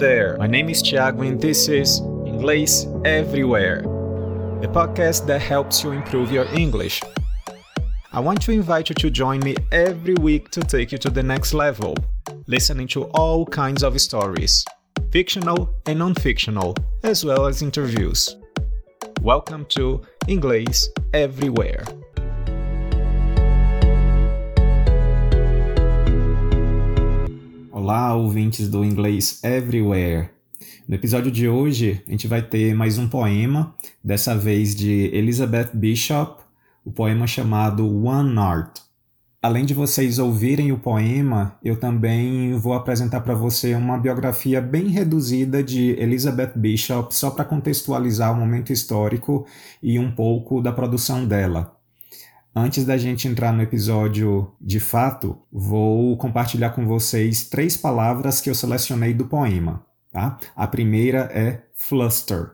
there, my name is Thiago and this is Inglês Everywhere, the podcast that helps you improve your English. I want to invite you to join me every week to take you to the next level, listening to all kinds of stories, fictional and non fictional, as well as interviews. Welcome to Inglês Everywhere. Olá, ouvintes do Inglês Everywhere. No episódio de hoje, a gente vai ter mais um poema, dessa vez de Elizabeth Bishop, o poema chamado One Art. Além de vocês ouvirem o poema, eu também vou apresentar para você uma biografia bem reduzida de Elizabeth Bishop, só para contextualizar o momento histórico e um pouco da produção dela. Antes da gente entrar no episódio de fato, vou compartilhar com vocês três palavras que eu selecionei do poema. Tá? A primeira é fluster.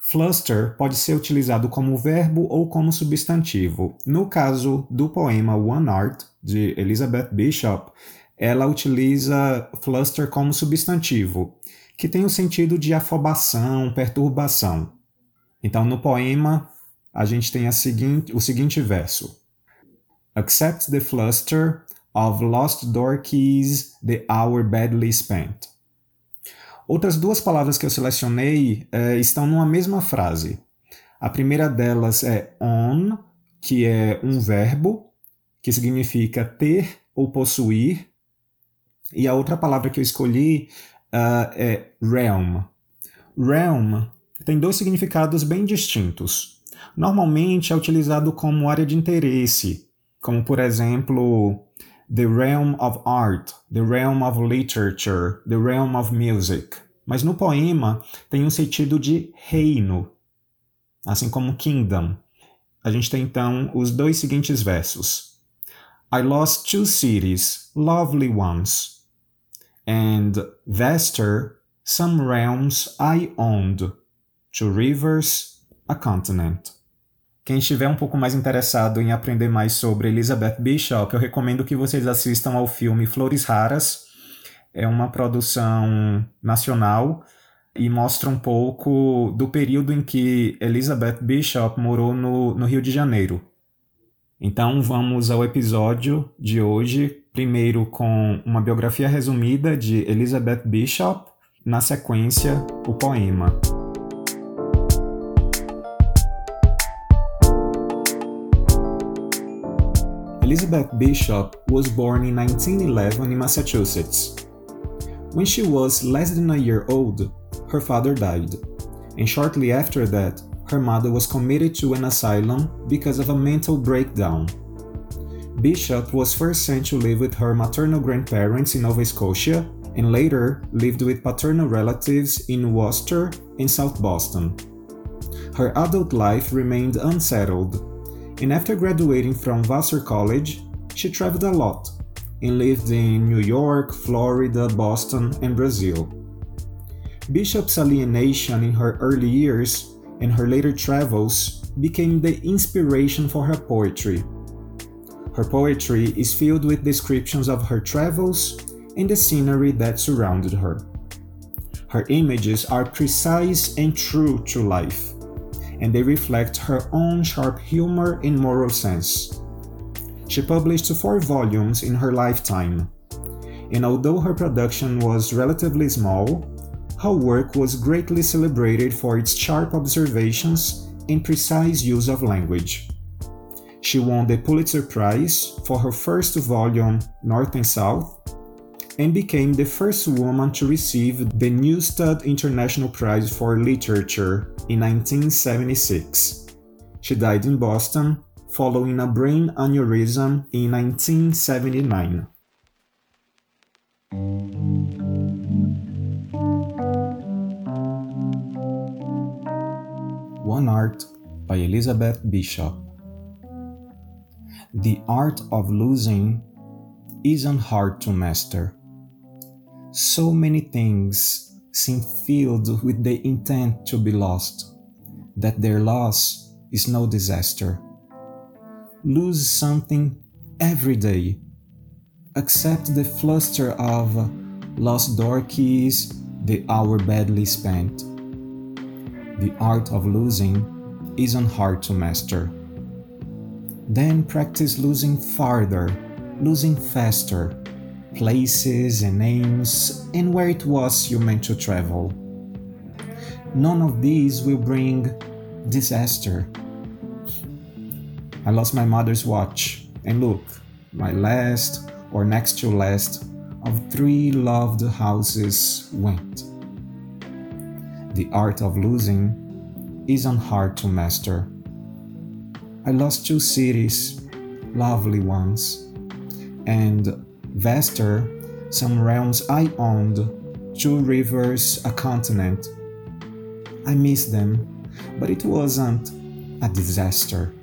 Fluster pode ser utilizado como verbo ou como substantivo. No caso do poema One Art, de Elizabeth Bishop, ela utiliza fluster como substantivo, que tem o sentido de afobação, perturbação. Então, no poema, a gente tem a seguinte, o seguinte verso: Accept the fluster of lost door keys the hour badly spent. Outras duas palavras que eu selecionei é, estão numa mesma frase. A primeira delas é on, que é um verbo que significa ter ou possuir. E a outra palavra que eu escolhi uh, é realm. Realm tem dois significados bem distintos normalmente é utilizado como área de interesse, como por exemplo the realm of art, the realm of literature, the realm of music. Mas no poema tem um sentido de reino, assim como kingdom. A gente tem então os dois seguintes versos. I lost two cities, lovely ones, and vaster some realms I owned, two rivers, a continent. Quem estiver um pouco mais interessado em aprender mais sobre Elizabeth Bishop, eu recomendo que vocês assistam ao filme Flores Raras. É uma produção nacional e mostra um pouco do período em que Elizabeth Bishop morou no, no Rio de Janeiro. Então vamos ao episódio de hoje, primeiro com uma biografia resumida de Elizabeth Bishop, na sequência, o poema. Elizabeth Bishop was born in 1911 in Massachusetts. When she was less than a year old, her father died, and shortly after that, her mother was committed to an asylum because of a mental breakdown. Bishop was first sent to live with her maternal grandparents in Nova Scotia and later lived with paternal relatives in Worcester and South Boston. Her adult life remained unsettled and after graduating from Vassar College, she traveled a lot and lived in New York, Florida, Boston, and Brazil. Bishop's alienation in her early years and her later travels became the inspiration for her poetry. Her poetry is filled with descriptions of her travels and the scenery that surrounded her. Her images are precise and true to life and they reflect her own sharp humor and moral sense. She published four volumes in her lifetime, and although her production was relatively small, her work was greatly celebrated for its sharp observations and precise use of language. She won the Pulitzer Prize for her first volume, North and South, and became the first woman to receive the Neustadt International Prize for Literature in 1976. She died in Boston following a brain aneurysm in 1979. One Art by Elizabeth Bishop. The art of losing isn't hard to master so many things seem filled with the intent to be lost, that their loss is no disaster. Lose something every day. Accept the fluster of lost door keys the hour badly spent. The art of losing isn't hard to master. Then practice losing farther, losing faster, places and names, and where it was you meant to travel. None of these will bring disaster. I lost my mother's watch, and look, my last or next to last of three loved houses went. The art of losing isn't hard to master. I lost two cities, lovely ones, and vaster, some realms I owned, two rivers, a continent. I miss them, but it wasn't a disaster.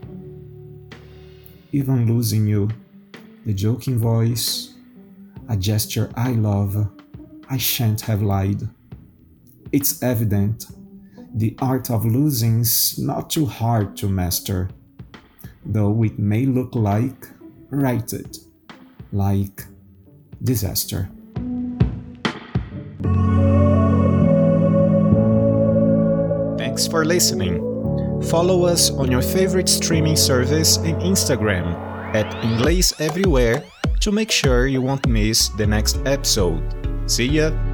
Even losing you, the joking voice, a gesture I love, I shan't have lied. It's evident the art of losing's not too hard to master, though it may look like righted, like disaster. Thanks for listening. Follow us on your favorite streaming service and Instagram at Inglês Everywhere to make sure you won't miss the next episode. See ya!